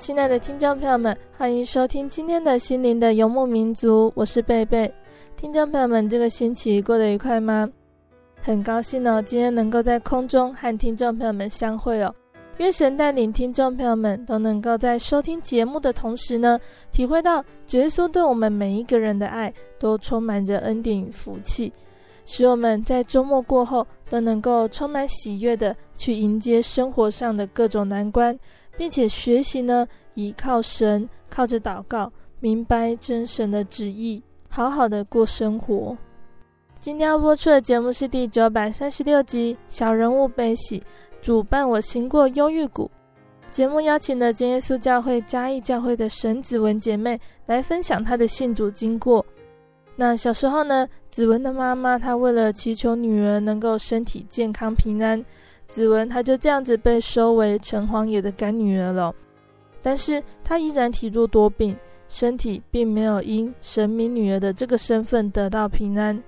亲爱的听众朋友们，欢迎收听今天的心灵的游牧民族，我是贝贝。听众朋友们，这个星期过得愉快吗？很高兴哦，今天能够在空中和听众朋友们相会哦。愿神带领听众朋友们都能够在收听节目的同时呢，体会到耶稣对我们每一个人的爱，都充满着恩典与福气，使我们在周末过后都能够充满喜悦的去迎接生活上的各种难关。并且学习呢，依靠神，靠着祷告，明白真神的旨意，好好的过生活。今天要播出的节目是第九百三十六集《小人物悲喜》，主伴我行过忧郁谷。节目邀请了真耶稣教会嘉义教会的沈子文姐妹来分享她的信主经过。那小时候呢，子文的妈妈她为了祈求女儿能够身体健康平安。子文，她就这样子被收为城隍爷的干女儿了，但是她依然体弱多病，身体并没有因神明女儿的这个身份得到平安，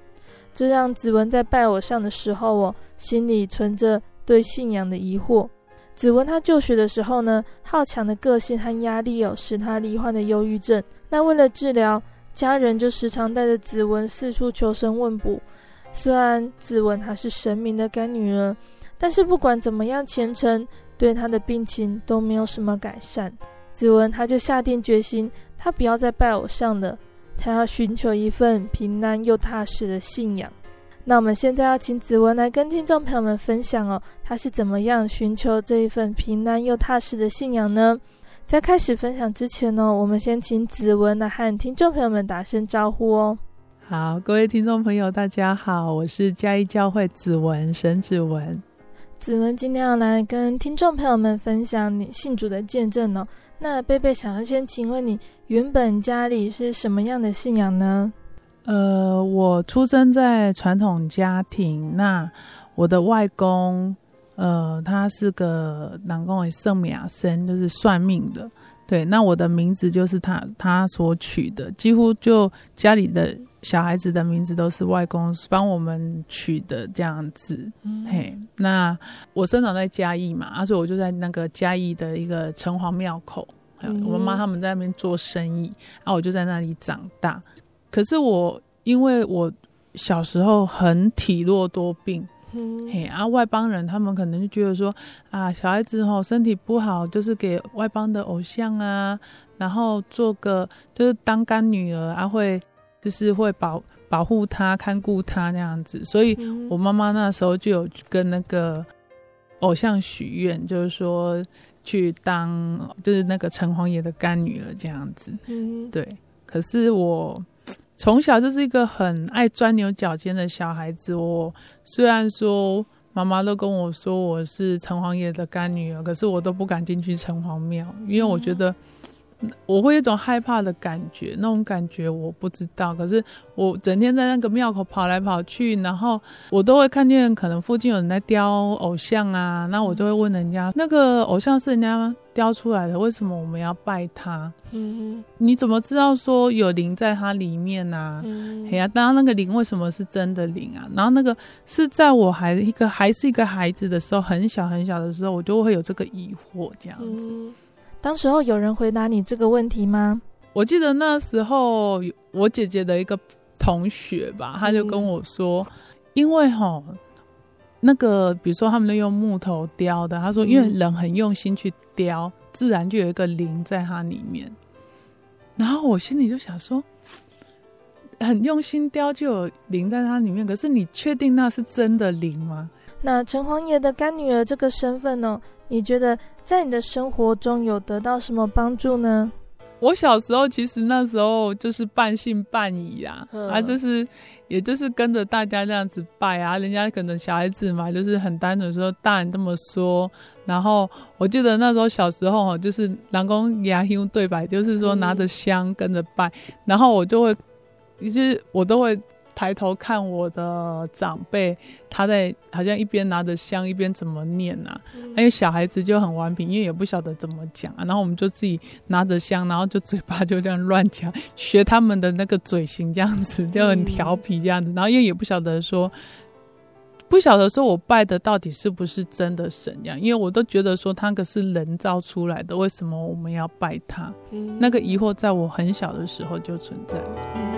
这让子文在拜偶像的时候哦，心里存着对信仰的疑惑。子文她就学的时候呢，好强的个性和压力哦，使她罹患了忧郁症。那为了治疗，家人就时常带着子文四处求神问卜。虽然子文她是神明的干女儿。但是不管怎么样虔诚，对他的病情都没有什么改善。子文他就下定决心，他不要再拜偶像了，他要寻求一份平安又踏实的信仰。那我们现在要请子文来跟听众朋友们分享哦，他是怎么样寻求这一份平安又踏实的信仰呢？在开始分享之前呢，我们先请子文来和听众朋友们打声招呼哦。好，各位听众朋友，大家好，我是嘉义教会子文沈子文。子文今天要来跟听众朋友们分享你信主的见证哦。那贝贝想要先请问你，原本家里是什么样的信仰呢？呃，我出生在传统家庭。那我的外公，呃，他是个南宫的圣米亚森，就是算命的。对，那我的名字就是他他所取的，几乎就家里的。小孩子的名字都是外公帮我们取的，这样子。嗯、嘿，那我生长在嘉义嘛，啊，所以我就在那个嘉义的一个城隍庙口，嗯、我妈他们在那边做生意，然后我就在那里长大。可是我因为我小时候很体弱多病，嗯、嘿，啊，外邦人他们可能就觉得说啊，小孩子吼身体不好，就是给外邦的偶像啊，然后做个就是当干女儿啊会。就是会保保护他、看顾他那样子，所以我妈妈那时候就有跟那个偶像许愿，就是说去当就是那个城隍爷的干女儿这样子。嗯，对。可是我从小就是一个很爱钻牛角尖的小孩子。我虽然说妈妈都跟我说我是城隍爷的干女儿，可是我都不敢进去城隍庙，因为我觉得。我会有一种害怕的感觉，那种感觉我不知道。可是我整天在那个庙口跑来跑去，然后我都会看见可能附近有人在雕偶像啊，那我就会问人家，那个偶像是人家雕出来的，为什么我们要拜他？嗯，你怎么知道说有灵在它里面啊？嗯，哎呀，当然那个灵为什么是真的灵啊？然后那个是在我还一个还是一个孩子的时候，很小很小的时候，我就会有这个疑惑，这样子。嗯当时候有人回答你这个问题吗？我记得那时候我姐姐的一个同学吧，他就跟我说，因为哈那个比如说他们都用木头雕的，他说因为人很用心去雕，自然就有一个灵在它里面。然后我心里就想说，很用心雕就有灵在它里面，可是你确定那是真的灵吗？那城隍爷的干女儿这个身份呢？你觉得在你的生活中有得到什么帮助呢？我小时候其实那时候就是半信半疑啊，嗯、啊，就是也就是跟着大家这样子拜啊，人家可能小孩子嘛，就是很单纯说大人这么说，然后我记得那时候小时候哈就是南宫牙兄对白，就是说拿着香跟着拜，嗯、然后我就会，就是我都会。抬头看我的长辈，他在好像一边拿着香一边怎么念啊？嗯、因为小孩子就很顽皮，因为也不晓得怎么讲啊。然后我们就自己拿着香，然后就嘴巴就这样乱讲，学他们的那个嘴型，这样子就很调皮这样子。嗯、然后因为也不晓得说，不晓得说我拜的到底是不是真的神这样，因为我都觉得说他可是人造出来的，为什么我们要拜他？嗯、那个疑惑在我很小的时候就存在了。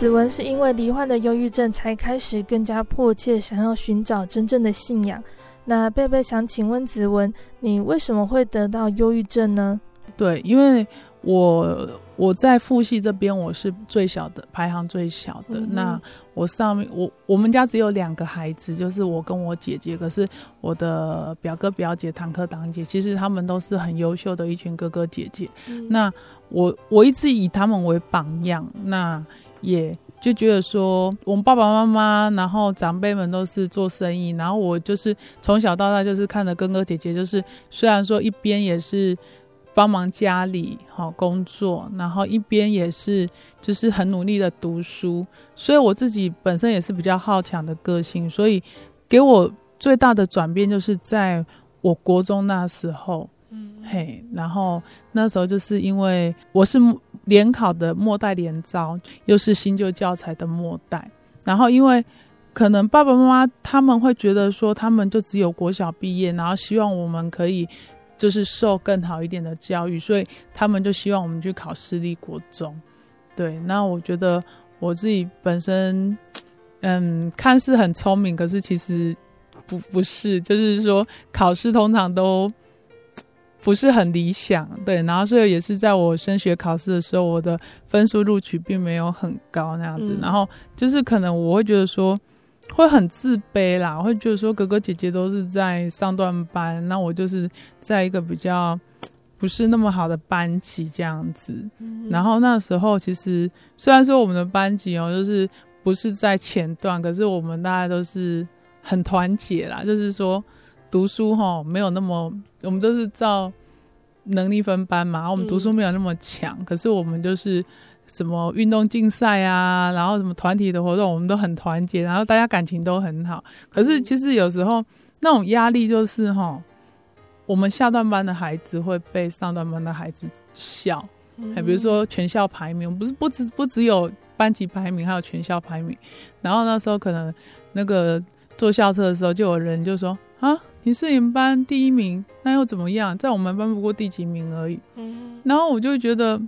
子文是因为罹患了忧郁症，才开始更加迫切想要寻找真正的信仰。那贝贝想请问子文，你为什么会得到忧郁症呢？对，因为我我在父系这边我是最小的，排行最小的。嗯、那我上面我我们家只有两个孩子，就是我跟我姐姐。可是我的表哥表姐、堂哥堂姐，其实他们都是很优秀的一群哥哥姐姐。嗯、那我我一直以他们为榜样。那也、就觉得说，我们爸爸妈妈，然后长辈们都是做生意，然后我就是从小到大就是看着哥哥姐姐，就是虽然说一边也是帮忙家里好工作，然后一边也是就是很努力的读书，所以我自己本身也是比较好强的个性，所以给我最大的转变就是在我国中那时候。嗯，嘿，然后那时候就是因为我是联考的末代联招，又是新旧教材的末代，然后因为可能爸爸妈妈他们会觉得说，他们就只有国小毕业，然后希望我们可以就是受更好一点的教育，所以他们就希望我们去考私立国中。对，那我觉得我自己本身，嗯，看似很聪明，可是其实不不是，就是说考试通常都。不是很理想，对，然后所以也是在我升学考试的时候，我的分数录取并没有很高那样子，嗯、然后就是可能我会觉得说会很自卑啦，会觉得说哥哥姐姐都是在上段班，那我就是在一个比较不是那么好的班级这样子，嗯、然后那时候其实虽然说我们的班级哦，就是不是在前段，可是我们大家都是很团结啦，就是说。读书哈没有那么，我们都是照能力分班嘛。我们读书没有那么强，可是我们就是什么运动竞赛啊，然后什么团体的活动，我们都很团结，然后大家感情都很好。可是其实有时候那种压力就是哈，我们下段班的孩子会被上段班的孩子笑，还、嗯、比如说全校排名，不是不只不只有班级排名，还有全校排名。然后那时候可能那个坐校车的时候，就有人就说啊。你是你们班第一名，那又怎么样？在我们班不过第几名而已。嗯，然后我就觉得，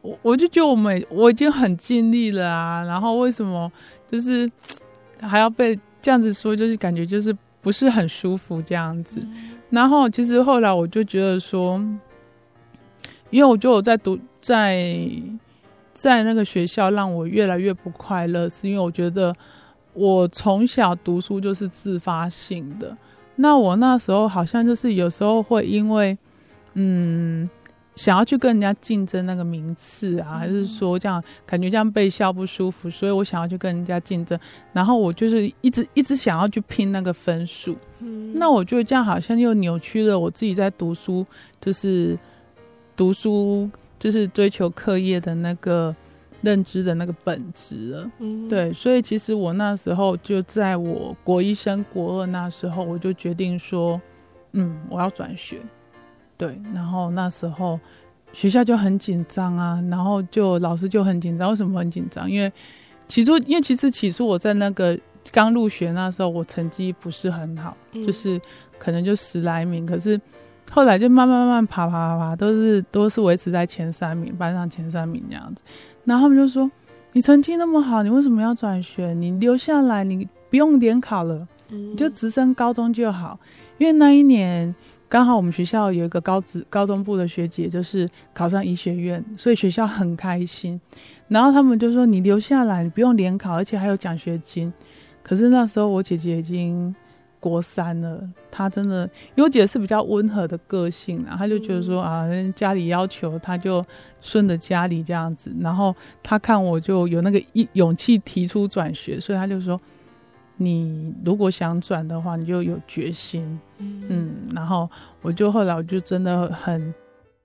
我我就觉得我们我已经很尽力了啊。然后为什么就是还要被这样子说？就是感觉就是不是很舒服这样子。嗯，然后其实后来我就觉得说，因为我觉得我在读在在那个学校让我越来越不快乐，是因为我觉得。我从小读书就是自发性的。那我那时候好像就是有时候会因为，嗯，想要去跟人家竞争那个名次啊，还是说这样感觉这样被笑不舒服，所以我想要去跟人家竞争，然后我就是一直一直想要去拼那个分数。嗯，那我觉得这样好像又扭曲了我自己在读书，就是读书就是追求课业的那个。认知的那个本质了，嗯，对，所以其实我那时候就在我国一升国二那时候，我就决定说，嗯，我要转学，对，然后那时候学校就很紧张啊，然后就老师就很紧张，为什么很紧张？因为起初，因为其实起初我在那个刚入学那时候，我成绩不是很好，嗯，就是可能就十来名，可是后来就慢慢慢慢爬爬爬爬，都是都是维持在前三名，班上前三名这样子。然后他们就说：“你成绩那么好，你为什么要转学？你留下来，你不用联考了，你就直升高中就好。因为那一年刚好我们学校有一个高职高中部的学姐，就是考上医学院，所以学校很开心。然后他们就说：你留下来，你不用联考，而且还有奖学金。可是那时候我姐姐已经。”国三了，他真的，因为我姐是比较温和的个性啊，他就觉得说啊，家里要求他就顺着家里这样子，然后他看我就有那个一勇气提出转学，所以他就说，你如果想转的话，你就有决心，嗯，然后我就后来我就真的很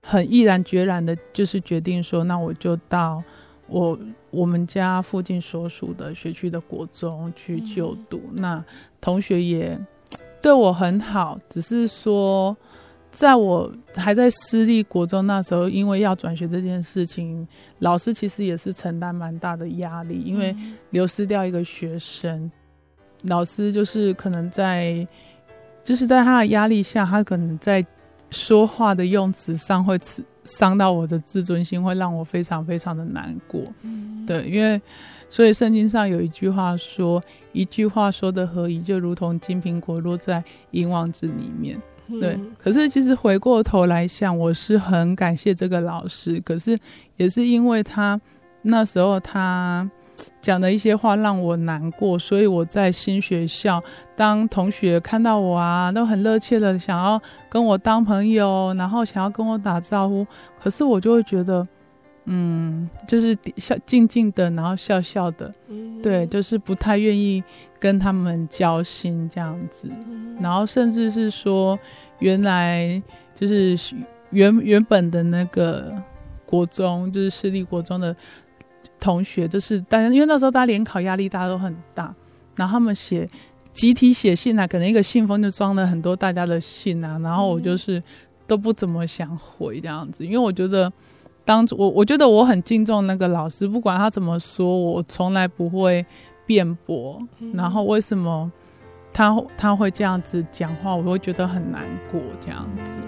很毅然决然的，就是决定说，那我就到我我们家附近所属的学区的国中去就读，那。同学也对我很好，只是说，在我还在私立国中那时候，因为要转学这件事情，老师其实也是承担蛮大的压力，因为流失掉一个学生，老师就是可能在，就是在他的压力下，他可能在说话的用词上会伤到我的自尊心，会让我非常非常的难过。对，因为。所以圣经上有一句话说：“一句话说的合宜，就如同金苹果落在银网子里面。”对。可是其实回过头来想，我是很感谢这个老师。可是也是因为他那时候他讲的一些话让我难过，所以我在新学校，当同学看到我啊，都很热切的想要跟我当朋友，然后想要跟我打招呼，可是我就会觉得。嗯，就是笑静静的，然后笑笑的，嗯、对，就是不太愿意跟他们交心这样子，嗯、然后甚至是说，原来就是原原本的那个国中，就是私立国中的同学，就是大家因为那时候大家联考压力大家都很大，然后他们写集体写信啊，可能一个信封就装了很多大家的信啊，然后我就是都不怎么想回这样子，因为我觉得。当初我我觉得我很敬重那个老师，不管他怎么说，我从来不会辩驳。然后为什么他他会这样子讲话，我会觉得很难过这样子。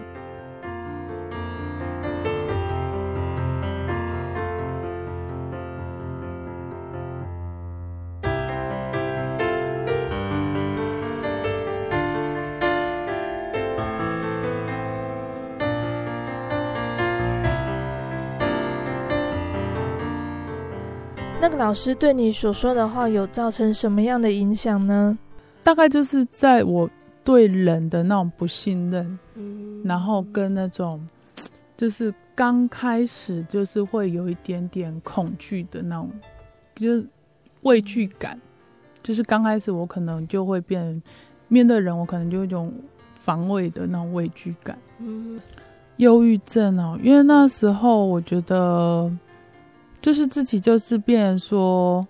老师对你所说的话有造成什么样的影响呢？大概就是在我对人的那种不信任，嗯，然后跟那种 就是刚开始就是会有一点点恐惧的那种，就是畏惧感，就是刚开始我可能就会变面对人，我可能就有一种防卫的那种畏惧感，嗯，忧郁症哦，因为那时候我觉得。就是自己就是变成说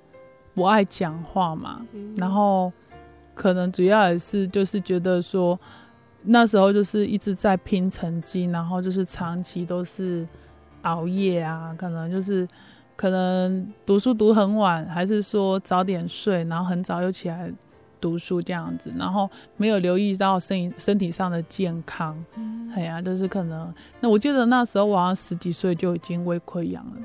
不爱讲话嘛，嗯、然后可能主要也是就是觉得说那时候就是一直在拼成绩，然后就是长期都是熬夜啊，可能就是可能读书读很晚，还是说早点睡，然后很早又起来读书这样子，然后没有留意到身身体上的健康，哎呀、嗯，就是可能那我记得那时候我好像十几岁就已经胃溃疡了。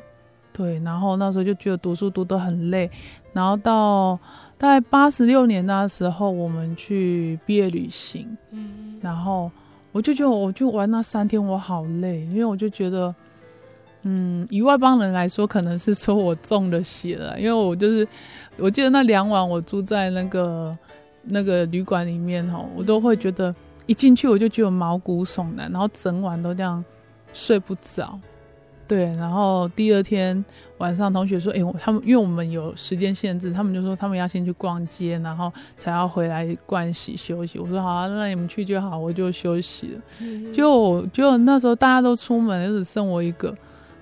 对，然后那时候就觉得读书读得很累，然后到大概八十六年那时候，我们去毕业旅行，嗯，然后我就觉得我就玩那三天我好累，因为我就觉得嗯，以外邦人来说，可能是说我中了邪了，因为我就是，我记得那两晚我住在那个那个旅馆里面哈，我都会觉得一进去我就觉得毛骨悚然，然后整晚都这样睡不着。对，然后第二天晚上，同学说：“哎，他们因为我们有时间限制，他们就说他们要先去逛街，然后才要回来盥洗休息。”我说：“好啊，那你们去就好，我就休息了。嗯”就就那时候大家都出门，就只剩我一个。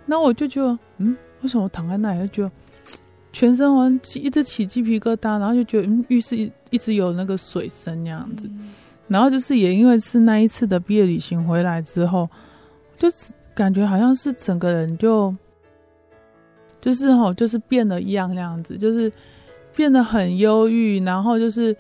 那我就觉得，嗯，为什么我躺在那里就觉得全身好像起一直起鸡皮疙瘩，然后就觉得，嗯，浴室一一直有那个水声那样子。嗯、然后就是也因为是那一次的毕业旅行回来之后，就。感觉好像是整个人就，就是吼，就是变了一样那样子，就是变得很忧郁，然后就是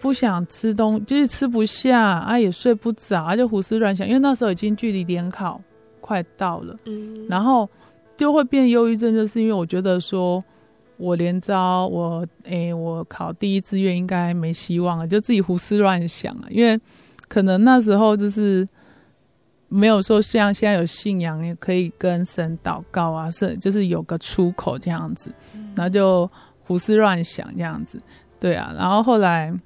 不想吃东，就是吃不下啊，也睡不着，啊，就胡思乱想。因为那时候已经距离联考快到了，嗯，然后就会变忧郁症，就是因为我觉得说，我连招我诶、欸，我考第一志愿应该没希望了，就自己胡思乱想啊，因为可能那时候就是。没有说像现在有信仰，也可以跟神祷告啊，是就是有个出口这样子，然后就胡思乱想这样子，对啊，然后后来，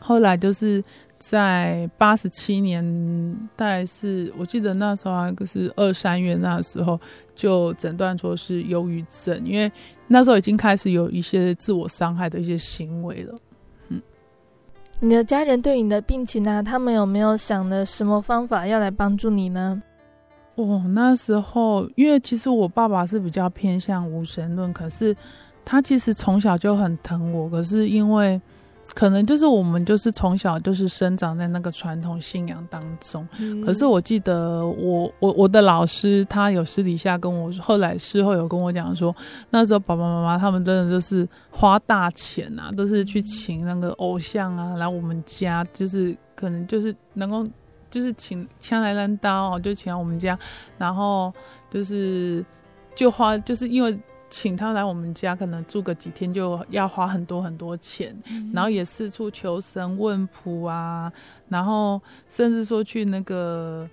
后来就是在八十七年，大概是我记得那时候好像是二三月那时候就诊断说是忧郁症，因为那时候已经开始有一些自我伤害的一些行为了。你的家人对你的病情呢、啊？他们有没有想的什么方法要来帮助你呢？哦，那时候因为其实我爸爸是比较偏向无神论，可是他其实从小就很疼我，可是因为。可能就是我们就是从小就是生长在那个传统信仰当中，嗯、可是我记得我我我的老师他有私底下跟我，后来事后有跟我讲说，那时候爸爸妈妈他们真的就是花大钱啊，都是去请那个偶像啊来我们家，就是可能就是能够就是请枪来单刀，就请到我们家，然后就是就花就是因为。请他来我们家，可能住个几天就要花很多很多钱，嗯、然后也四处求神问卜啊，然后甚至说去那个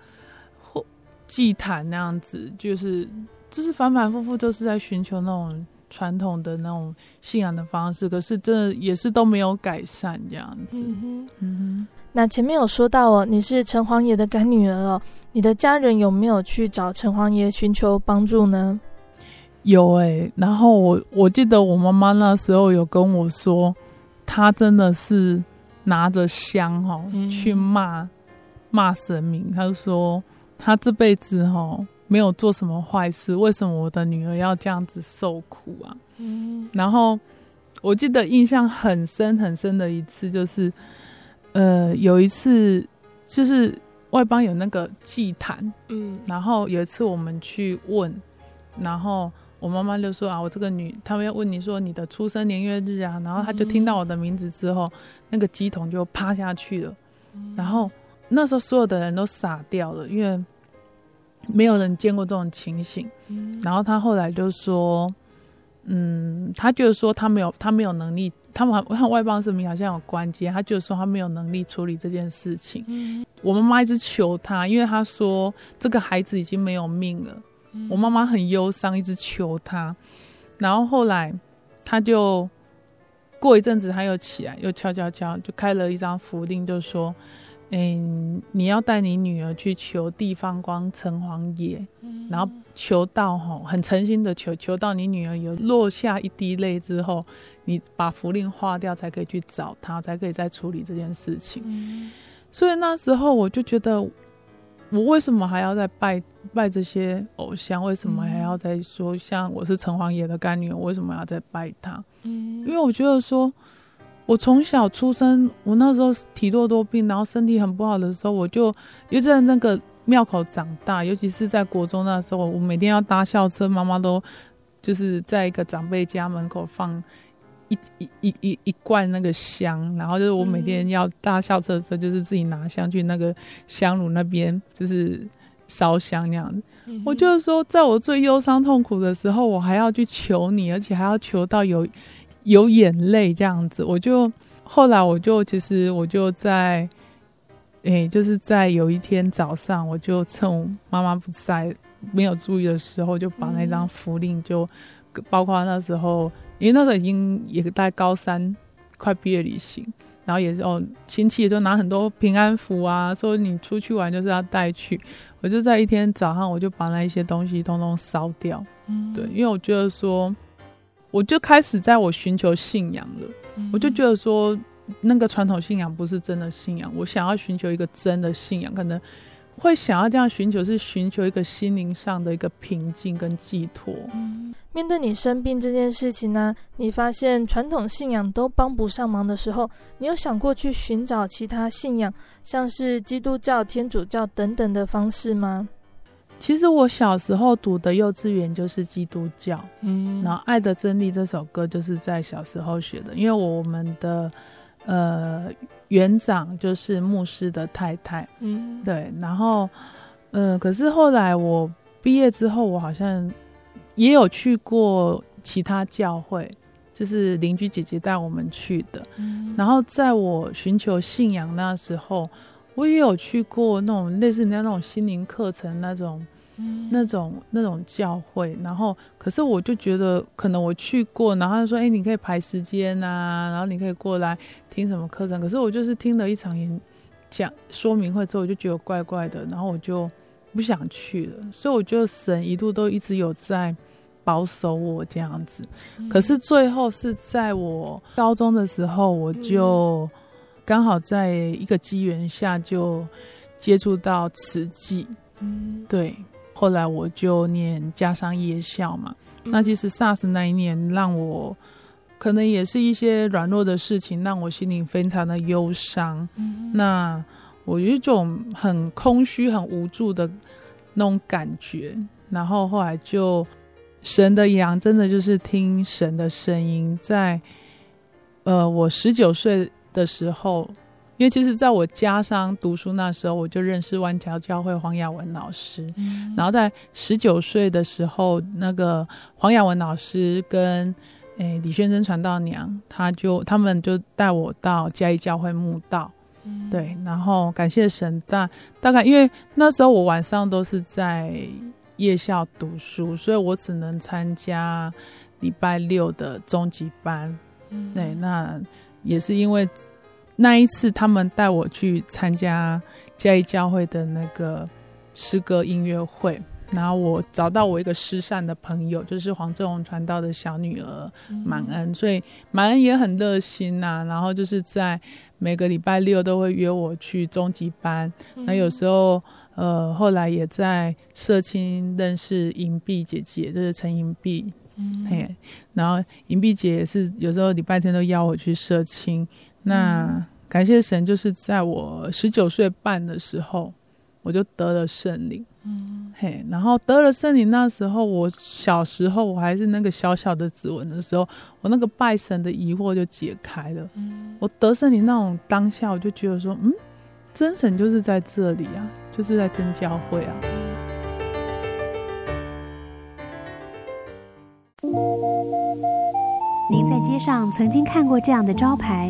祭坛那样子，就是就是反反复复都是在寻求那种传统的那种信仰的方式，可是这也是都没有改善这样子。嗯哼，嗯哼。那前面有说到哦，你是城隍爷的干女儿哦，你的家人有没有去找城隍爷寻求帮助呢？有哎、欸，然后我我记得我妈妈那时候有跟我说，她真的是拿着香哈、喔嗯、去骂骂神明，她就说她这辈子哈、喔、没有做什么坏事，为什么我的女儿要这样子受苦啊？嗯，然后我记得印象很深很深的一次就是，呃，有一次就是外邦有那个祭坛，嗯，然后有一次我们去问，然后。我妈妈就说啊，我这个女，他们要问你说你的出生年月日啊，然后他就听到我的名字之后，嗯、那个鸡桶就趴下去了，嗯、然后那时候所有的人都傻掉了，因为没有人见过这种情形。嗯、然后他后来就说，嗯，他就是说他没有，他没有能力，他们看外邦神明好像有关系，他就是说他没有能力处理这件事情。嗯、我妈妈一直求他，因为他说这个孩子已经没有命了。我妈妈很忧伤，一直求他，然后后来他就过一阵子，他又起来，又敲敲敲，就开了一张符令，就说：“嗯，你要带你女儿去求地方光城隍爷，嗯、然后求到吼，很诚心的求，求到你女儿有落下一滴泪之后，你把符令化掉，才可以去找他，才可以再处理这件事情。嗯、所以那时候我就觉得。”我为什么还要再拜拜这些偶像？为什么还要再说像我是城隍爷的干女儿？我为什么要再拜他？嗯，因为我觉得说，我从小出生，我那时候体弱多病，然后身体很不好的时候，我就又在那个庙口长大，尤其是在国中那时候，我每天要搭校车，妈妈都就是在一个长辈家门口放。一一一一一罐那个香，然后就是我每天要搭校车的时候，就是自己拿香去那个香炉那边，就是烧香那样子。嗯、我就是说，在我最忧伤痛苦的时候，我还要去求你，而且还要求到有有眼泪这样子。我就后来我就其实我就在诶，就是在有一天早上，我就趁我妈妈不在、没有注意的时候，就把那张符令就，包括那时候，因为那时候已经也在高三，快毕业旅行，然后也是哦，亲戚也都拿很多平安符啊，说你出去玩就是要带去。我就在一天早上，我就把那一些东西通通烧掉。嗯，对，因为我觉得说，我就开始在我寻求信仰了。嗯，我就觉得说。那个传统信仰不是真的信仰，我想要寻求一个真的信仰，可能会想要这样寻求，是寻求一个心灵上的一个平静跟寄托。嗯，面对你生病这件事情呢，你发现传统信仰都帮不上忙的时候，你有想过去寻找其他信仰，像是基督教、天主教等等的方式吗？其实我小时候读的幼稚园就是基督教，嗯，然后《爱的真理》这首歌就是在小时候学的，因为我们的。呃，园长就是牧师的太太，嗯，对，然后，嗯，可是后来我毕业之后，我好像也有去过其他教会，就是邻居姐姐带我们去的，嗯，然后在我寻求信仰那时候，我也有去过那种类似人家那种心灵课程那种。那种那种教会，然后可是我就觉得，可能我去过，然后他就说：“哎、欸，你可以排时间啊，然后你可以过来听什么课程。”可是我就是听了一场演讲说明会之后，我就觉得怪怪的，然后我就不想去了。所以我觉得神一度都一直有在保守我这样子。可是最后是在我高中的时候，我就刚好在一个机缘下就接触到慈济，嗯，对。后来我就念家商夜校嘛，嗯、那其实 SARS 那一年让我可能也是一些软弱的事情，让我心里非常的忧伤。嗯、那我有一种很空虚、很无助的那种感觉。然后后来就神的羊，真的就是听神的声音，在呃我十九岁的时候。因为其实，在我家乡读书那时候，我就认识湾桥教会黄雅文老师。嗯、然后在十九岁的时候，那个黄雅文老师跟诶李宣真传道娘，他就他们就带我到嘉义教会慕道。嗯、对，然后感谢神，大大概因为那时候我晚上都是在夜校读书，所以我只能参加礼拜六的中级班。嗯、对，那也是因为。那一次，他们带我去参加嘉义教会的那个诗歌音乐会，然后我找到我一个失散的朋友，就是黄正荣传道的小女儿满恩，嗯、所以满恩也很热心呐、啊。然后就是在每个礼拜六都会约我去中级班，那、嗯、有时候呃后来也在社青认识银碧姐姐，就是陈银碧，嗯、嘿，然后银碧姐也是有时候礼拜天都邀我去社青。那感谢神，就是在我十九岁半的时候，我就得了圣灵。嗯，嘿，然后得了圣灵那时候，我小时候我还是那个小小的指纹的时候，我那个拜神的疑惑就解开了。嗯，我得圣灵那种当下，我就觉得说，嗯，真神就是在这里啊，就是在真教会啊。您在街上曾经看过这样的招牌？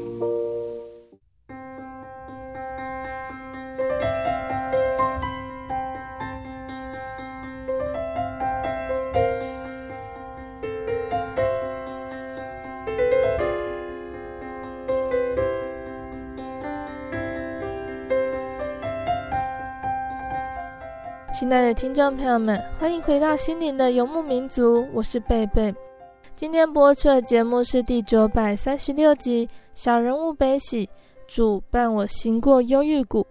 亲爱的听众朋友们，欢迎回到心灵的游牧民族，我是贝贝。今天播出的节目是第九百三十六集《小人物悲喜》，主伴我行过忧郁谷。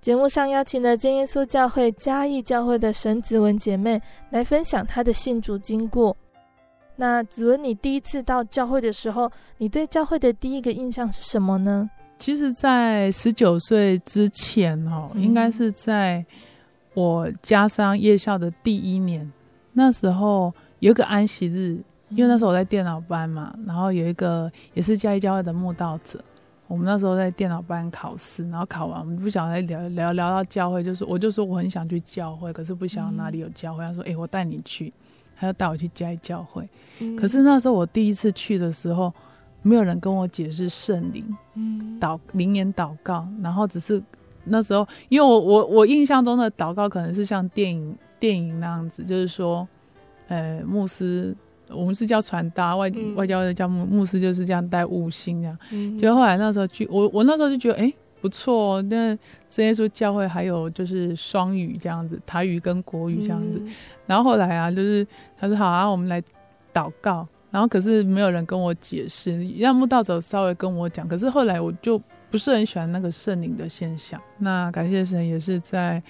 节目上邀请了真耶稣教会嘉义教会的沈子文姐妹来分享她的信主经过。那子文，你第一次到教会的时候，你对教会的第一个印象是什么呢？其实，在十九岁之前，哦，应该是在。我加上夜校的第一年，那时候有一个安息日，因为那时候我在电脑班嘛，然后有一个也是嘉义教会的慕道者，我们那时候在电脑班考试，然后考完我们不想再聊聊聊到教会，就是我就说我很想去教会，可是不晓得哪里有教会，他说哎、欸、我带你去，他要带我去嘉义教会，可是那时候我第一次去的时候。没有人跟我解释圣灵，嗯，祷灵言祷告，然后只是那时候，因为我我我印象中的祷告可能是像电影电影那样子，就是说，呃，牧师，我们是叫传达外、嗯、外交的叫牧牧师，就是这样带悟性这样。嗯，就后来那时候去，我我那时候就觉得，哎，不错哦，那这些说教会还有就是双语这样子，台语跟国语这样子。嗯、然后后来啊，就是他说好啊，我们来祷告。然后可是没有人跟我解释，让慕道者稍微跟我讲。可是后来我就不是很喜欢那个圣灵的现象。那感谢神，也是在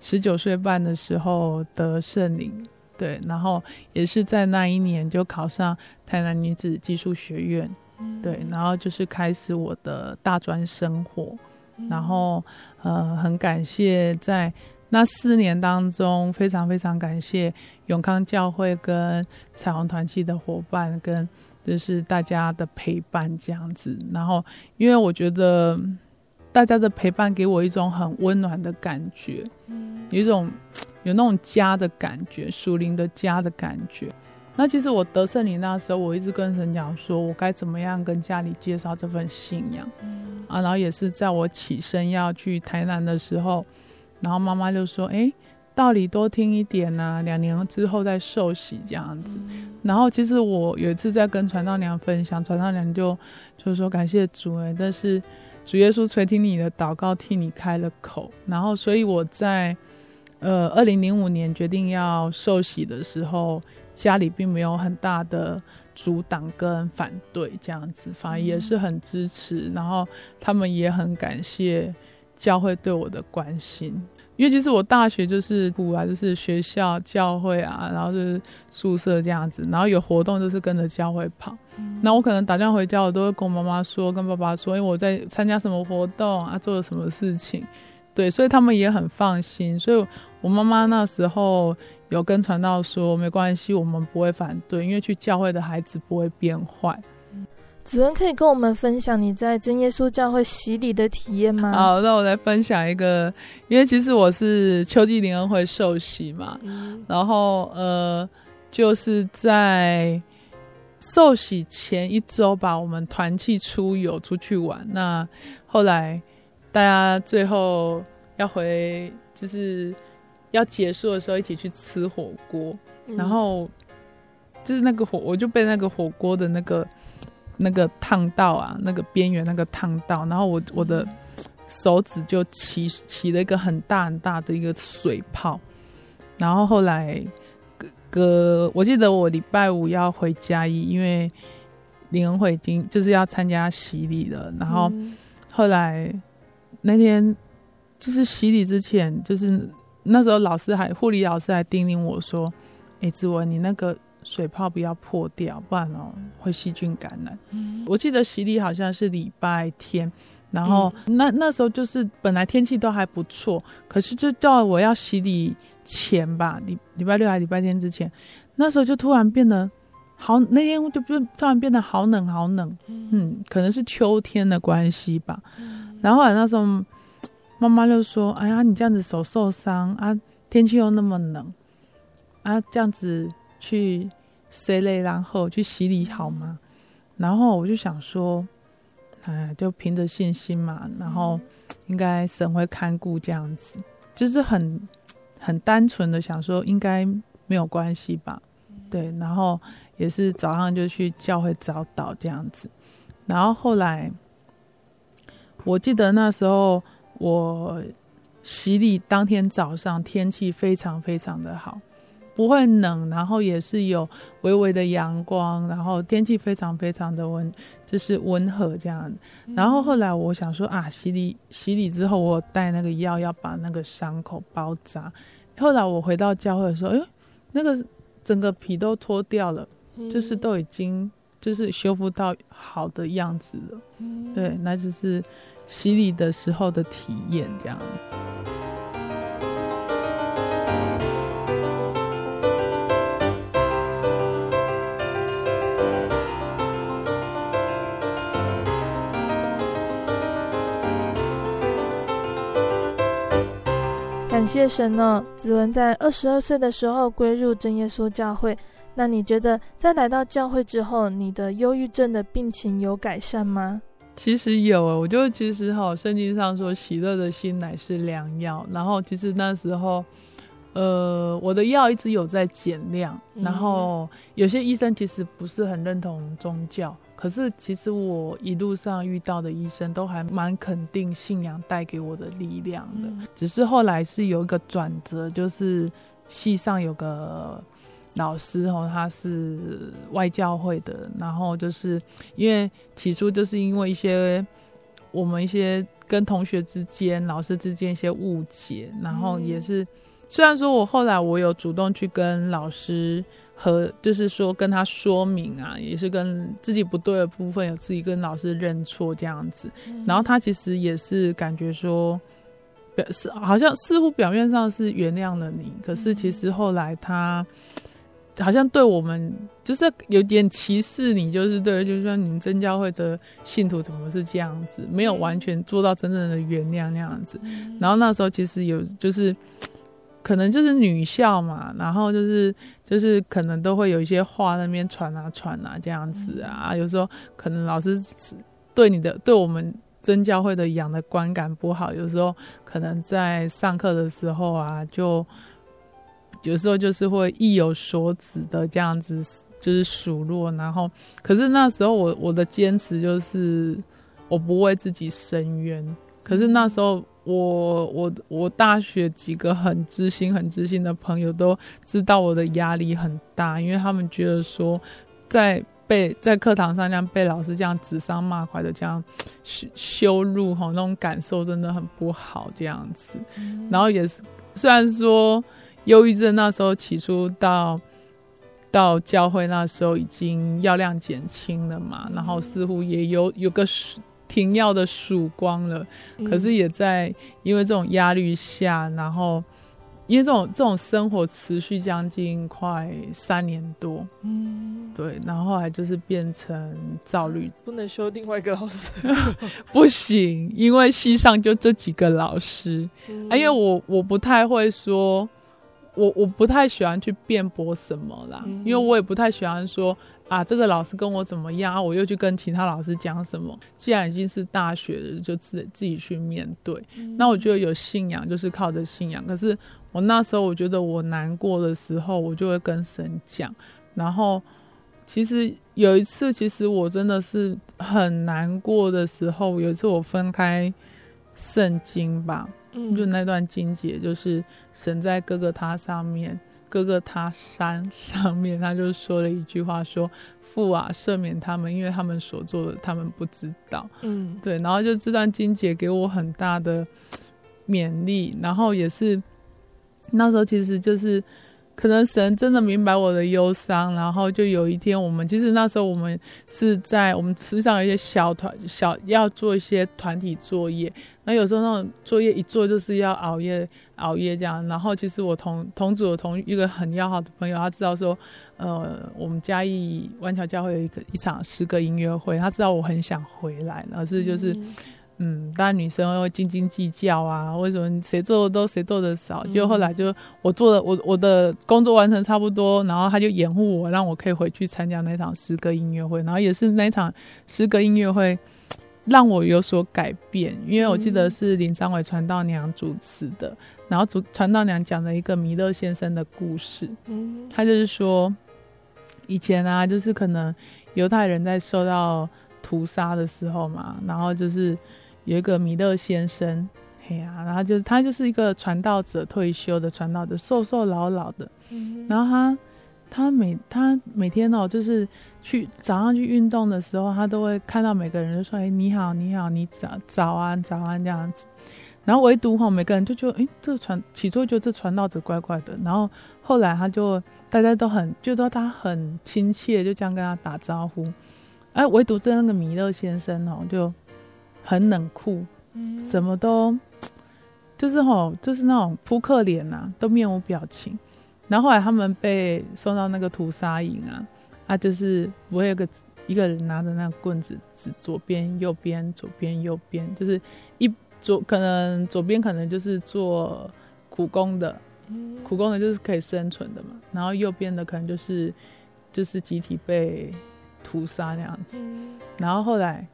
十九岁半的时候得圣灵，对，然后也是在那一年就考上台南女子技术学院，对，然后就是开始我的大专生活。然后呃，很感谢在。那四年当中，非常非常感谢永康教会跟彩虹团契的伙伴，跟就是大家的陪伴这样子。然后，因为我觉得大家的陪伴给我一种很温暖的感觉，有一种有那种家的感觉，属灵的家的感觉。那其实我得圣灵那时候，我一直跟神讲说，我该怎么样跟家里介绍这份信仰啊。然后也是在我起身要去台南的时候。然后妈妈就说：“哎，道理多听一点呐、啊，两年之后再受洗这样子。嗯”然后其实我有一次在跟传道娘分享，传道娘就就说：“感谢主哎，但是主耶稣垂听你的祷告，替你开了口。”然后所以我在呃二零零五年决定要受洗的时候，家里并没有很大的阻挡跟反对这样子，反而也是很支持。嗯、然后他们也很感谢。教会对我的关心，因为其实我大学就是补啊，就是学校、教会啊，然后就是宿舍这样子，然后有活动就是跟着教会跑。那、嗯、我可能打电话回家，我都会跟我妈妈说，跟爸爸说，因为我在参加什么活动啊，做了什么事情，对，所以他们也很放心。所以我妈妈那时候有跟传道说，没关系，我们不会反对，因为去教会的孩子不会变坏。子文可以跟我们分享你在真耶稣教会洗礼的体验吗？好，那我来分享一个，因为其实我是秋季灵恩会受洗嘛，嗯、然后呃，就是在受洗前一周吧，我们团契出游出去玩，那后来大家最后要回，就是要结束的时候一起去吃火锅，嗯、然后就是那个火，我就被那个火锅的那个。那个烫到啊，那个边缘那个烫到，然后我我的手指就起起了一个很大很大的一个水泡，然后后来隔隔，我记得我礼拜五要回嘉义，因为灵恩会已经就是要参加洗礼了，然后后来那天就是洗礼之前，就是那时候老师还护理老师还叮咛我说：“哎，子文，你那个。”水泡不要破掉，不然哦会细菌感染。嗯、我记得洗礼好像是礼拜天，然后、嗯、那那时候就是本来天气都还不错，可是就到我要洗礼前吧，礼礼拜六还礼拜天之前，那时候就突然变得好，那天就变突然变得好冷好冷，嗯，嗯，可能是秋天的关系吧。嗯、然后后来那时候妈妈就说：“哎呀，你这样子手受伤啊，天气又那么冷啊，这样子。”去洗礼，然后去洗礼好吗？然后我就想说，哎，就凭着信心嘛，然后应该神会看顾这样子，就是很很单纯的想说，应该没有关系吧？对，然后也是早上就去教会早祷这样子，然后后来我记得那时候我洗礼当天早上天气非常非常的好。不会冷，然后也是有微微的阳光，然后天气非常非常的温，就是温和这样。然后后来我想说啊，洗礼洗礼之后，我带那个药要把那个伤口包扎。后来我回到教会的时候，哎，那个整个皮都脱掉了，就是都已经就是修复到好的样子了。对，那就是洗礼的时候的体验这样。感谢神呢，子文在二十二岁的时候归入真耶稣教会。那你觉得在来到教会之后，你的忧郁症的病情有改善吗？其实有，我觉得其实哈，圣经上说喜乐的心乃是良药。然后其实那时候，呃，我的药一直有在减量。然后有些医生其实不是很认同宗教，可是其实我一路上遇到的医生都还蛮肯定信仰带给我的力量的。只是后来是有一个转折，就是系上有个。老师哦，他是外教会的，然后就是因为起初就是因为一些我们一些跟同学之间、老师之间一些误解，然后也是虽然说我后来我有主动去跟老师和就是说跟他说明啊，也是跟自己不对的部分有自己跟老师认错这样子，然后他其实也是感觉说表示好像似乎表面上是原谅了你，可是其实后来他。好像对我们就是有点歧视你，就是对，就是说你们真教会的信徒怎么是这样子，没有完全做到真正的原谅那样子。然后那时候其实有就是，可能就是女校嘛，然后就是就是可能都会有一些话那边传啊传啊这样子啊。有时候可能老师对你的对我们真教会的养的观感不好，有时候可能在上课的时候啊就。有时候就是会意有所指的这样子，就是数落，然后，可是那时候我我的坚持就是我不为自己伸冤。可是那时候我我我大学几个很知心很知心的朋友都知道我的压力很大，因为他们觉得说在被在课堂上这样被老师这样指桑骂槐的这样羞羞辱哈，那种感受真的很不好这样子。然后也是虽然说。忧郁症那时候起初到到教会那时候已经药量减轻了嘛，然后似乎也有有个停药的曙光了，可是也在因为这种压力下，然后因为这种这种生活持续将近快三年多，嗯，对，然后后来就是变成躁郁，不能修另外一个老师，不行，因为系上就这几个老师，啊，因为我我不太会说。我我不太喜欢去辩驳什么啦，嗯、因为我也不太喜欢说啊，这个老师跟我怎么样啊，我又去跟其他老师讲什么。既然已经是大学了，就自自己去面对。嗯、那我觉得有信仰就是靠着信仰。可是我那时候我觉得我难过的时候，我就会跟神讲。然后其实有一次，其实我真的是很难过的时候，有一次我分开圣经吧。嗯，就那段经节，就是神在哥哥他上面，各个他山 上面，他就说了一句话说，说父啊，赦免他们，因为他们所做的，他们不知道。嗯，对，然后就这段经节给我很大的勉励，然后也是那时候其实就是。可能神真的明白我的忧伤，然后就有一天，我们其实那时候我们是在我们实际上有一些小团小要做一些团体作业，那有时候那种作业一做就是要熬夜熬夜这样。然后其实我同同组有同一个很要好的朋友，他知道说，呃，我们嘉义湾桥教会有一个一场诗歌音乐会，他知道我很想回来，而是就是。嗯嗯，当然女生会斤斤计较啊，为什么谁做的多谁做的少？就后来就我做的，我我的工作完成差不多，然后他就掩护我，让我可以回去参加那场诗歌音乐会。然后也是那场诗歌音乐会让我有所改变，因为我记得是林章伟传道娘主持的，然后主传道娘讲了一个弥勒先生的故事。嗯，他就是说以前啊，就是可能犹太人在受到屠杀的时候嘛，然后就是。有一个弥勒先生，嘿呀、啊，然后就是他就是一个传道者，退休的传道者，瘦瘦老老的。嗯、然后他他每他每天哦，就是去早上去运动的时候，他都会看到每个人就说：“哎，你好，你好，你早早安，早安这样子。”然后唯独哈，每个人就觉得：“哎，这个传起初觉得这传道者怪怪的。”然后后来他就大家都很就说他很亲切，就这样跟他打招呼。哎，唯独这那个弥勒先生哦，就。很冷酷，嗯什么都就是吼，就是那种扑克脸呐、啊，都面无表情。然后后来他们被送到那个屠杀营啊，啊，就是不会有个一个人拿着那个棍子，指左边右边左边右边，就是一左可能左边可能就是做苦工的，苦工的就是可以生存的嘛，然后右边的可能就是就是集体被屠杀那样子。然后后来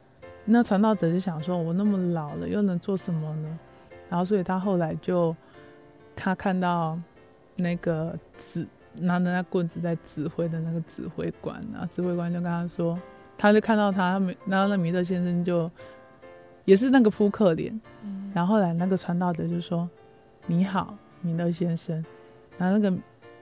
那传道者就想说，我那么老了，又能做什么呢？然后所以他后来就他看到那个指拿着那棍子在指挥的那个指挥官，然后指挥官就跟他说，他就看到他，然后那米勒先生就。也是那个扑克脸，然后后来那个传道者就说：“你好，米勒先生。”然后那个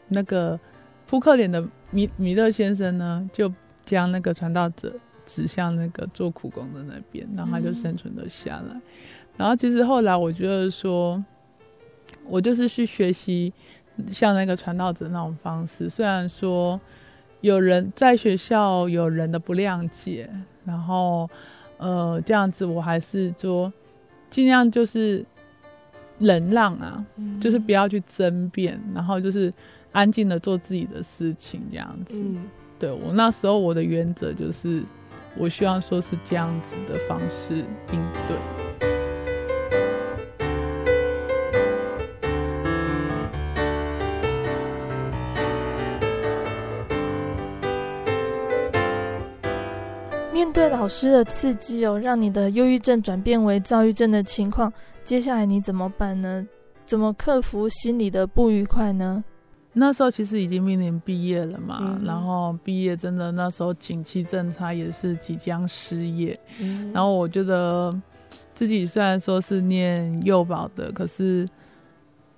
那个扑克脸的米米勒先生呢，就将那个传道者指向那个做苦工的那边，然后他就生存了下来。嗯、然后其实后来我觉得说，我就是去学习像那个传道者那种方式，虽然说有人在学校有人的不谅解，然后。呃，这样子我还是说，尽量就是忍让啊，嗯、就是不要去争辩，然后就是安静的做自己的事情，这样子。嗯、对，我那时候我的原则就是，我希望说是这样子的方式应对。老师的刺激哦，让你的忧郁症转变为躁郁症的情况，接下来你怎么办呢？怎么克服心里的不愉快呢？那时候其实已经面临毕业了嘛，嗯、然后毕业真的那时候景气正差，也是即将失业。嗯、然后我觉得自己虽然说是念幼保的，可是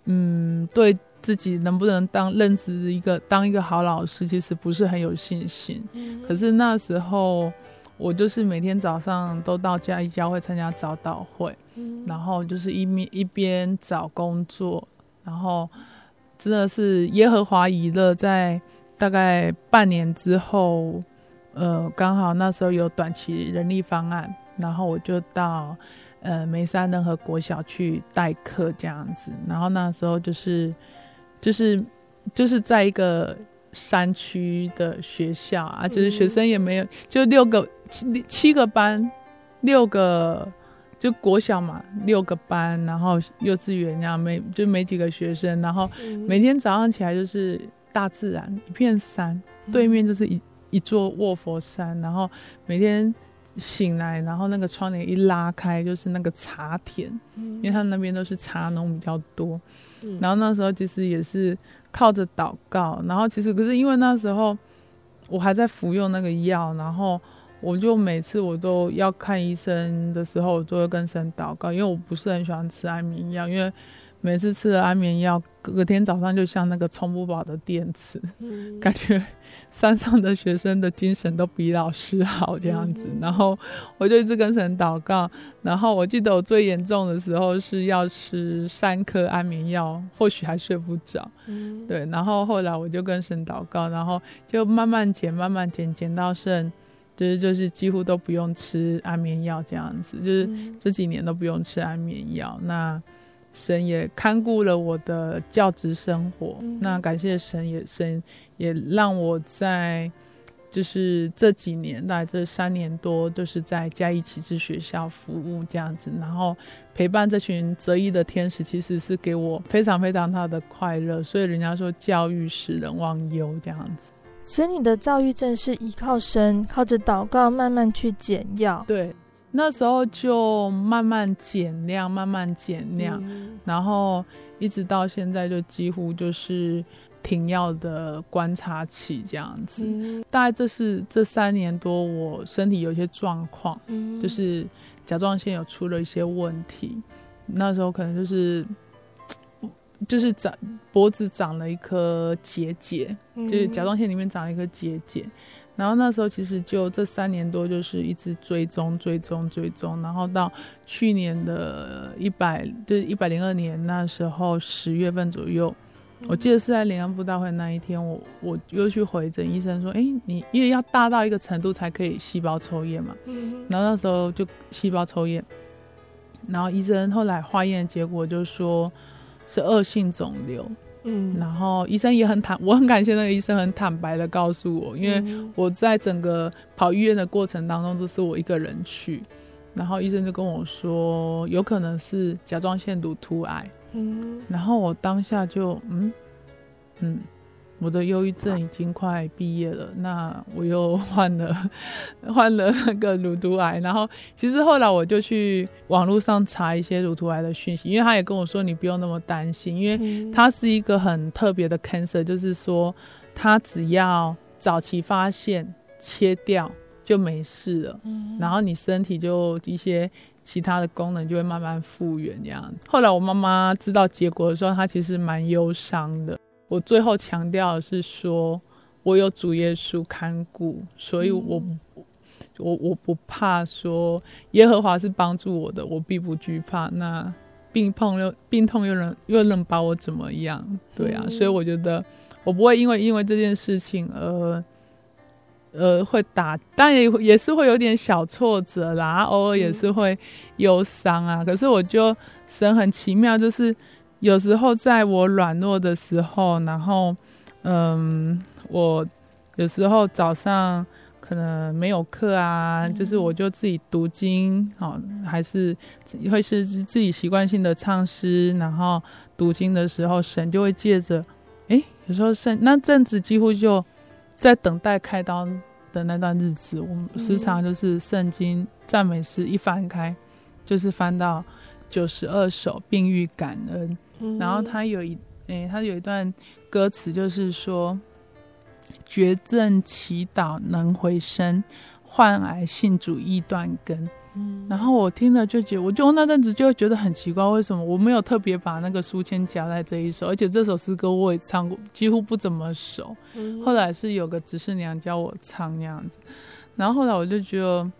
嗯，对自己能不能当任职一个当一个好老师，其实不是很有信心。嗯、可是那时候。我就是每天早上都到嘉义教会参加早祷会，嗯、然后就是一面一边找工作，然后真的是耶和华娱乐，在大概半年之后，呃，刚好那时候有短期人力方案，然后我就到呃梅山仁和国小去代课这样子，然后那时候就是就是就是在一个。山区的学校啊，就是学生也没有，就六个七七个班，六个就国小嘛，六个班，然后幼稚园那样没就没几个学生，然后每天早上起来就是大自然一片山，对面就是一一座卧佛山，然后每天醒来，然后那个窗帘一拉开就是那个茶田，因为他那边都是茶农比较多。然后那时候其实也是靠着祷告，然后其实可是因为那时候我还在服用那个药，然后我就每次我都要看医生的时候，我都会跟神祷告，因为我不是很喜欢吃安眠药，因为。每次吃了安眠药，隔天早上就像那个充不饱的电池，嗯、感觉山上的学生的精神都比老师好这样子。嗯、然后我就一直跟神祷告。然后我记得我最严重的时候是要吃三颗安眠药，或许还睡不着。嗯、对。然后后来我就跟神祷告，然后就慢慢减，慢慢减，减到剩，就是就是几乎都不用吃安眠药这样子。就是这几年都不用吃安眠药。那。神也看顾了我的教职生活，嗯、那感谢神也神也让我在就是这几年，大概这三年多就是在嘉义启智学校服务这样子，然后陪伴这群择一的天使，其实是给我非常非常大的快乐。所以人家说教育使人忘忧这样子。所以你的躁郁症是依靠神，靠着祷告慢慢去减药。对。那时候就慢慢减量，慢慢减量，嗯、然后一直到现在就几乎就是停药的观察期这样子。嗯、大概这是这三年多我身体有一些状况，嗯、就是甲状腺有出了一些问题。那时候可能就是就是长脖子长了一颗结节，嗯、就是甲状腺里面长了一颗结节。然后那时候其实就这三年多，就是一直追踪、追踪、追踪，然后到去年的一百，就是一百零二年那时候十月份左右，我记得是在联安部大会那一天，我我又去回诊，医生说，哎，你因为要大到一个程度才可以细胞抽验嘛，然后那时候就细胞抽验，然后医生后来化验结果就说是恶性肿瘤。嗯，然后医生也很坦，我很感谢那个医生很坦白的告诉我，因为我在整个跑医院的过程当中，这是我一个人去，然后医生就跟我说，有可能是甲状腺毒突癌，嗯，然后我当下就嗯嗯。我的忧郁症已经快毕业了，那我又患了 患了那个乳突癌，然后其实后来我就去网络上查一些乳突癌的讯息，因为他也跟我说你不用那么担心，因为它是一个很特别的 cancer，就是说它只要早期发现切掉就没事了，然后你身体就一些其他的功能就会慢慢复原这样。后来我妈妈知道结果的时候，她其实蛮忧伤的。我最后强调的是说，我有主耶稣看顾，所以我、嗯、我我不怕说耶和华是帮助我的，我必不惧怕。那病痛又病痛又能又能把我怎么样？对啊，嗯、所以我觉得我不会因为因为这件事情而呃会打，但也也是会有点小挫折啦，偶尔也是会忧伤啊。嗯、可是我就神很奇妙，就是。有时候在我软弱的时候，然后，嗯，我有时候早上可能没有课啊，嗯、就是我就自己读经，哦，还是会是自己习惯性的唱诗，然后读经的时候，神就会借着，诶，有时候圣那阵子几乎就在等待开刀的那段日子，我们时常就是圣经赞美诗一翻开，就是翻到九十二首，并欲感恩。然后他有一，诶、欸，他有一段歌词，就是说，绝症祈祷能回生，患癌信主易断根。嗯，然后我听了就觉得，我就那阵子就会觉得很奇怪，为什么我没有特别把那个书签夹在这一首，而且这首诗歌我也唱过，几乎不怎么熟。嗯，后来是有个执事娘教我唱那样子，然后后来我就觉得，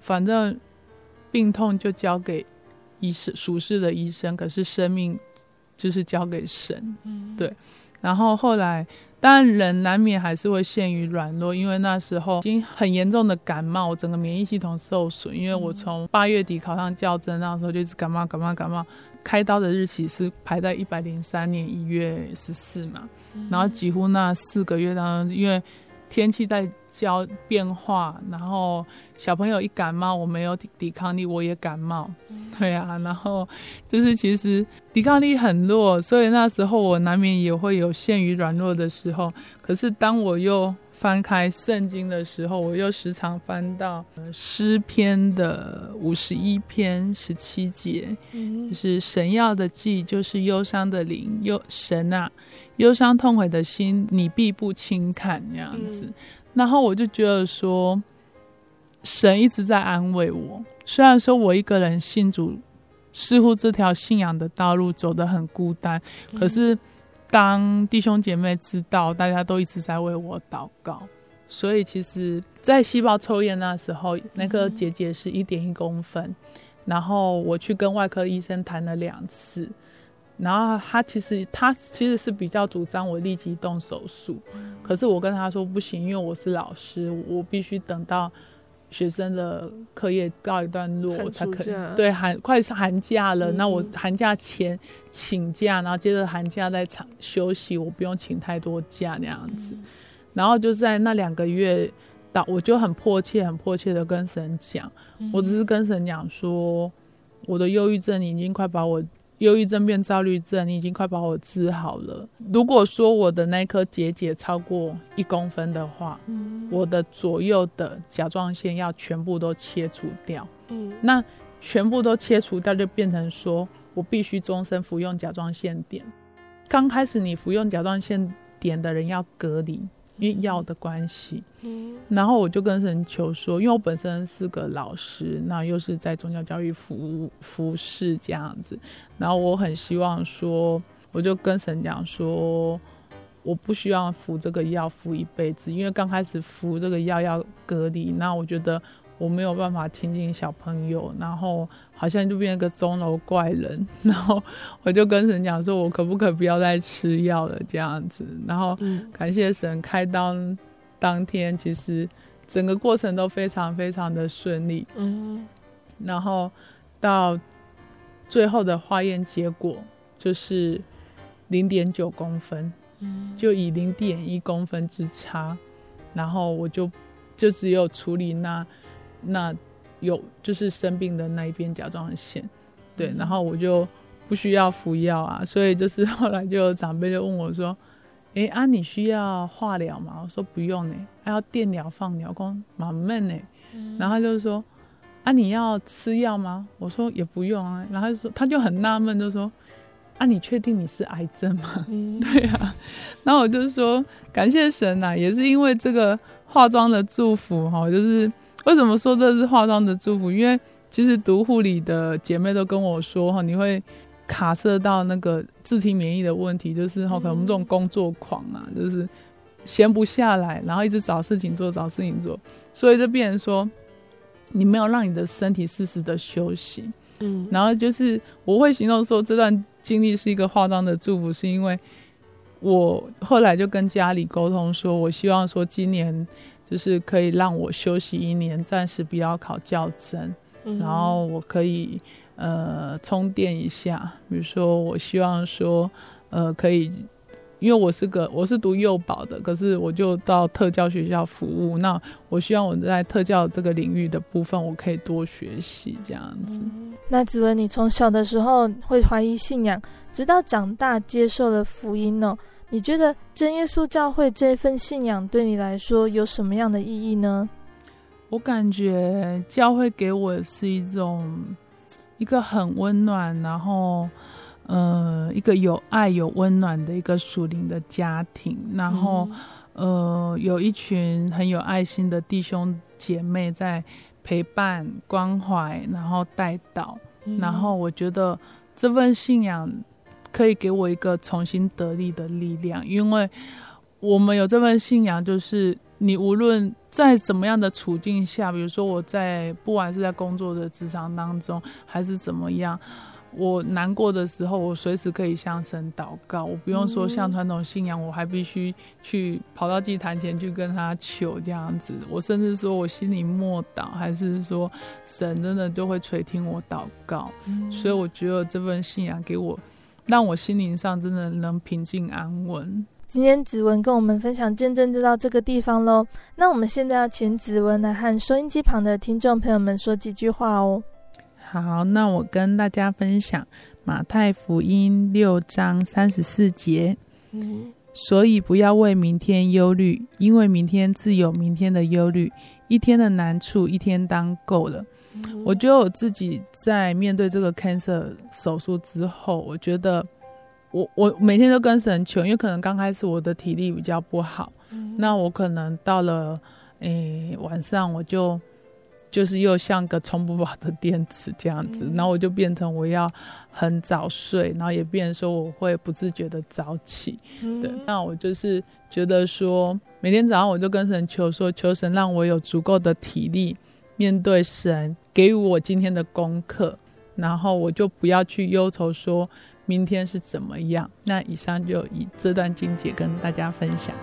反正病痛就交给。医生属世的医生，可是生命就是交给神，嗯、对。然后后来，当然人难免还是会陷于软弱，因为那时候已经很严重的感冒，我整个免疫系统受损。因为我从八月底考上教甄，那时候就一直感冒、感冒、感冒。开刀的日期是排在一百零三年一月十四嘛，嗯、然后几乎那四个月当中，因为天气在交变化，然后小朋友一感冒，我没有抵抵抗力，我也感冒，嗯、对啊，然后就是其实抵抗力很弱，所以那时候我难免也会有陷于软弱的时候。可是当我又翻开圣经的时候，我又时常翻到诗篇的五十一篇十七节，嗯、就是神要的祭，就是忧伤的灵，忧神啊，忧伤痛悔的心，你必不轻看这样子。嗯然后我就觉得说，神一直在安慰我。虽然说我一个人信主，似乎这条信仰的道路走得很孤单，嗯、可是当弟兄姐妹知道，大家都一直在为我祷告。所以其实，在细胞抽验那时候，那个结节是一点一公分，嗯、然后我去跟外科医生谈了两次。然后他其实他其实是比较主张我立即动手术，嗯、可是我跟他说不行，因为我是老师，我必须等到学生的课业告一段落我才可以。对，寒快是寒假了，嗯、那我寒假前请假，然后接着寒假再长休息，我不用请太多假那样子。嗯、然后就在那两个月，到我就很迫切、很迫切的跟神讲，嗯、我只是跟神讲说，我的忧郁症已经快把我。忧郁症变躁郁症，你已经快把我治好了。如果说我的那颗结节超过一公分的话，嗯、我的左右的甲状腺要全部都切除掉。嗯，那全部都切除掉，就变成说我必须终身服用甲状腺碘。刚开始你服用甲状腺碘的人要隔离。因为药的关系，嗯，然后我就跟神求说，因为我本身是个老师，那又是在宗教教育服务服侍这样子，然后我很希望说，我就跟神讲说，我不需要服这个药服一辈子，因为刚开始服这个药要隔离，那我觉得。我没有办法亲近小朋友，然后好像就变成个钟楼怪人，然后我就跟神讲说，我可不可以不要再吃药了这样子？然后感谢神，开刀当天其实整个过程都非常非常的顺利。嗯，然后到最后的化验结果就是零点九公分，嗯，就以零点一公分之差，然后我就就只有处理那。那有就是生病的那一边甲状腺，对，然后我就不需要服药啊。所以就是后来就有长辈就问我说：“哎，啊，你需要化疗吗？”我说：“不用呢，还要电疗、放疗，光蛮闷呢。”然后他就说：“啊，你要吃药吗？”我说：“也不用啊。”然后他就说他就很纳闷，就说：“啊，你确定你是癌症吗？”嗯、对啊。然后我就说：“感谢神呐、啊，也是因为这个化妆的祝福哈，就是 为什么说这是化妆的祝福？因为其实读护理的姐妹都跟我说哈，你会卡摄到那个自体免疫的问题，就是哈，可能我们这种工作狂啊，就是闲不下来，然后一直找事情做，找事情做。”所以就变成说，你没有让你的身体适时的休息，嗯，然后就是我会形容说这段经历是一个化妆的祝福，是因为我后来就跟家里沟通说，我希望说今年就是可以让我休息一年，暂时不要考教甄，嗯，然后我可以呃充电一下，比如说我希望说呃可以。因为我是个我是读幼保的，可是我就到特教学校服务。那我希望我在特教这个领域的部分，我可以多学习这样子。嗯、那子文，你从小的时候会怀疑信仰，直到长大接受了福音呢？你觉得真耶稣教会这份信仰对你来说有什么样的意义呢？我感觉教会给我是一种一个很温暖，然后。呃，一个有爱、有温暖的一个属灵的家庭，然后，嗯、呃，有一群很有爱心的弟兄姐妹在陪伴、关怀，然后带导，嗯、然后我觉得这份信仰可以给我一个重新得力的力量，因为我们有这份信仰，就是你无论在怎么样的处境下，比如说我在不管是在工作的职场当中，还是怎么样。我难过的时候，我随时可以向神祷告，我不用说像传统信仰，我还必须去跑到祭坛前去跟他求这样子。我甚至说我心里默祷，还是说神真的就会垂听我祷告。所以我觉得这份信仰给我，让我心灵上真的能平静安稳。今天子文跟我们分享见证就到这个地方喽。那我们现在要请子文来和收音机旁的听众朋友们说几句话哦。好，那我跟大家分享马太福音六章三十四节。嗯，所以不要为明天忧虑，因为明天自有明天的忧虑。一天的难处，一天当够了。嗯，我觉得我自己在面对这个 cancer 手术之后，我觉得我我每天都跟神求，因为可能刚开始我的体力比较不好，嗯，那我可能到了诶、欸、晚上我就。就是又像个充不饱的电池这样子，然后我就变成我要很早睡，然后也变成说我会不自觉的早起。对，那我就是觉得说，每天早上我就跟神求说，求神让我有足够的体力面对神给予我今天的功课，然后我就不要去忧愁说明天是怎么样。那以上就以这段经节跟大家分享。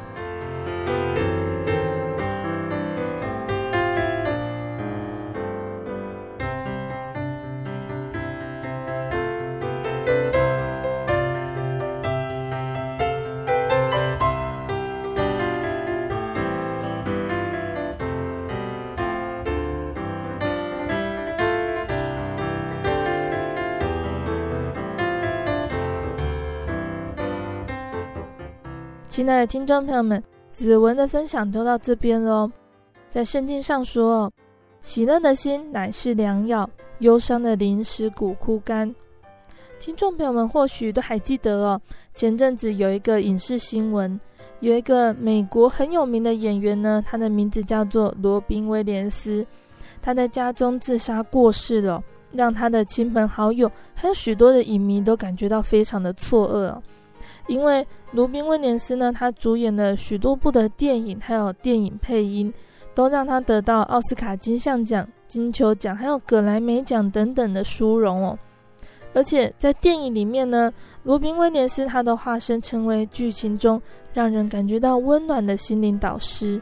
亲爱的听众朋友们，子文的分享都到这边喽。在圣经上说：“喜乐的心乃是良药，忧伤的灵使骨枯干。”听众朋友们或许都还记得哦，前阵子有一个影视新闻，有一个美国很有名的演员呢，他的名字叫做罗宾威廉斯，他在家中自杀过世了，让他的亲朋好友还有许多的影迷都感觉到非常的错愕。因为罗宾威廉斯呢，他主演了许多部的电影，还有电影配音，都让他得到奥斯卡金像奖、金球奖，还有葛莱美奖等等的殊荣哦。而且在电影里面呢，罗宾威廉斯他的化身成为剧情中让人感觉到温暖的心灵导师，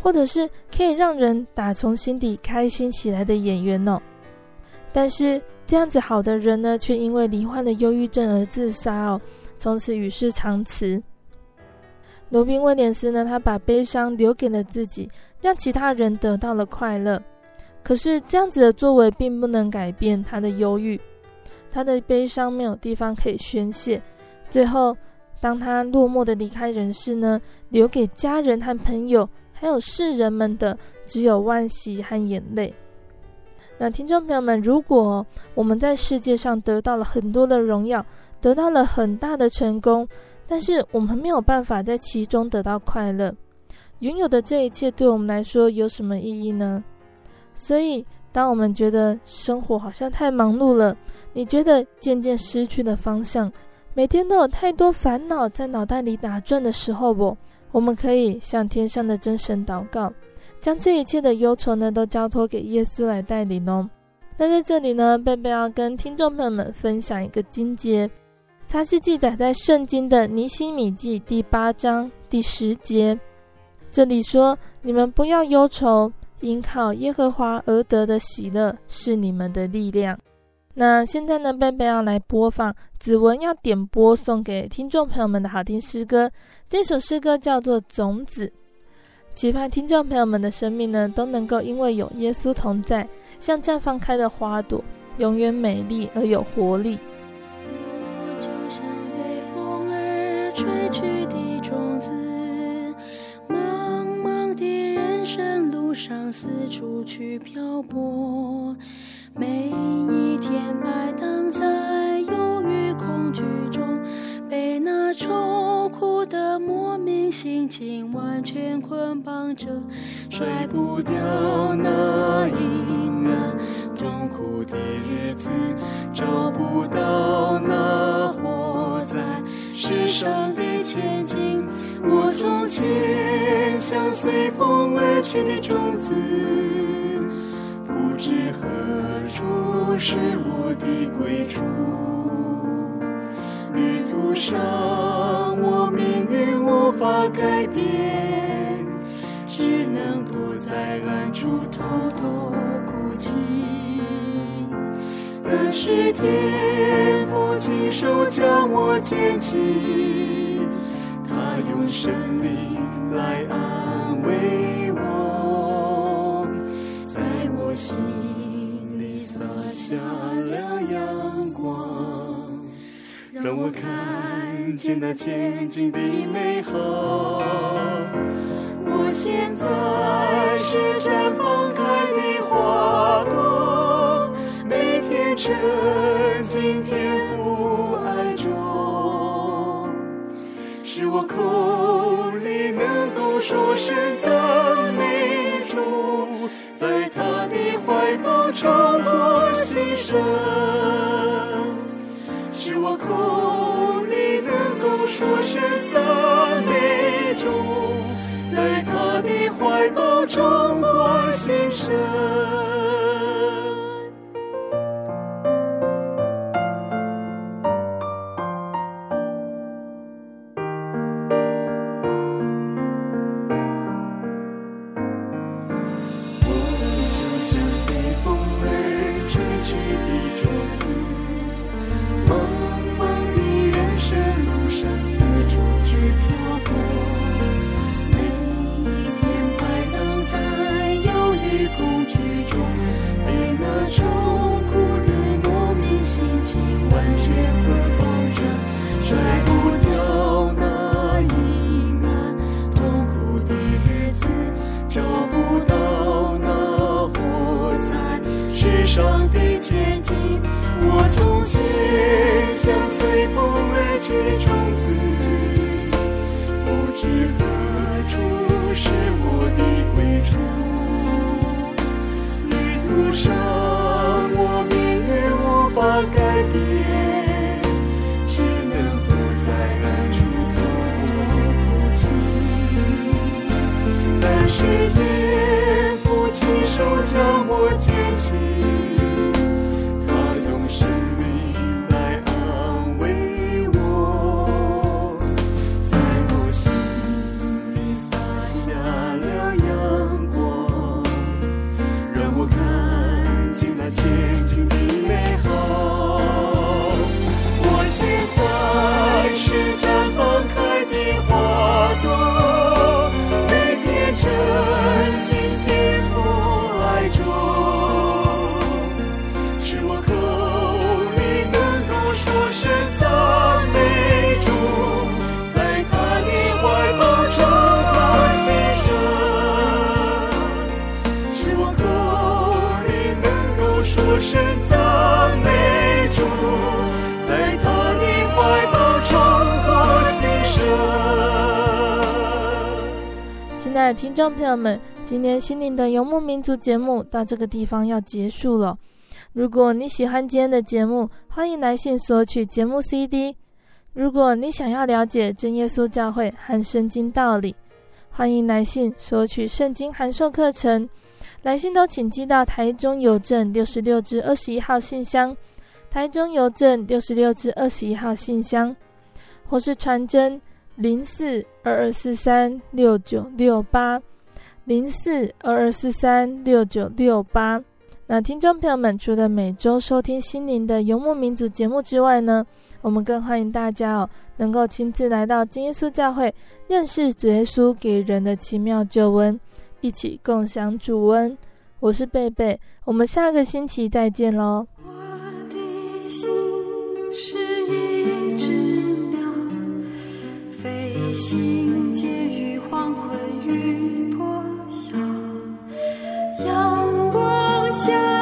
或者是可以让人打从心底开心起来的演员哦。但是这样子好的人呢，却因为罹患的忧郁症而自杀哦。从此与世长辞。罗宾威廉斯呢，他把悲伤留给了自己，让其他人得到了快乐。可是这样子的作为并不能改变他的忧郁。他的悲伤没有地方可以宣泄。最后，当他落寞的离开人世呢，留给家人和朋友，还有世人们的，只有惋惜和眼泪。那听众朋友们，如果我们在世界上得到了很多的荣耀，得到了很大的成功，但是我们没有办法在其中得到快乐，拥有的这一切对我们来说有什么意义呢？所以，当我们觉得生活好像太忙碌了，你觉得渐渐失去了方向，每天都有太多烦恼在脑袋里打转的时候，不，我们可以向天上的真神祷告。将这一切的忧愁呢，都交托给耶稣来带领哦。那在这里呢，贝贝要跟听众朋友们分享一个金节，它是记载在圣经的尼希米记第八章第十节。这里说：“你们不要忧愁，因靠耶和华而得的喜乐是你们的力量。”那现在呢，贝贝要来播放子文要点播送给听众朋友们的好听诗歌。这首诗歌叫做《种子》。期盼听众朋友们的生命呢，都能够因为有耶稣同在，像绽放开的花朵，永远美丽而有活力。就像被风儿吹去的种子，茫茫的人生路上四处去漂泊，每一天摆荡在忧郁恐惧中。被那愁苦的莫名心情完全捆绑着，甩不掉那阴暗痛苦的日子，找不到那活在世上的前景。我从前像随风而去的种子，不知何处是我的归处。旅途上，我命运无法改变，只能躲在暗处偷偷哭泣。但是天父亲手将我捡起，他用生命来安慰让我看见那前景的美好。我现在是绽放开的花朵，每天沉浸天父爱中，使我口里能够说声赞美主，在他的怀抱重获新生。我口里能够说声赞美主，在他的怀抱中我心神。去种子，不知何处是我的归处。旅途上，我命运无法改变，只能躲在暗处偷偷哭泣。但是，天父亲手将我捡起。亲爱的听众朋友们，今天心灵的游牧民族节目到这个地方要结束了。如果你喜欢今天的节目，欢迎来信索取节目 CD。如果你想要了解真耶稣教会和圣经道理，欢迎来信索取圣经函授课程。来信都请寄到台中邮政六十六至二十一号信箱，台中邮政六十六至二十一号信箱，或是传真零四二二四三六九六八零四二二四三六九六八。那听众朋友们，除了每周收听心灵的游牧民族节目之外呢，我们更欢迎大家哦，能够亲自来到金耶稣教会，认识主耶稣给人的奇妙救恩，一起共享主恩。我是贝贝，我们下个星期再见喽。我的心是飞行介于黄昏与破晓，阳光。下。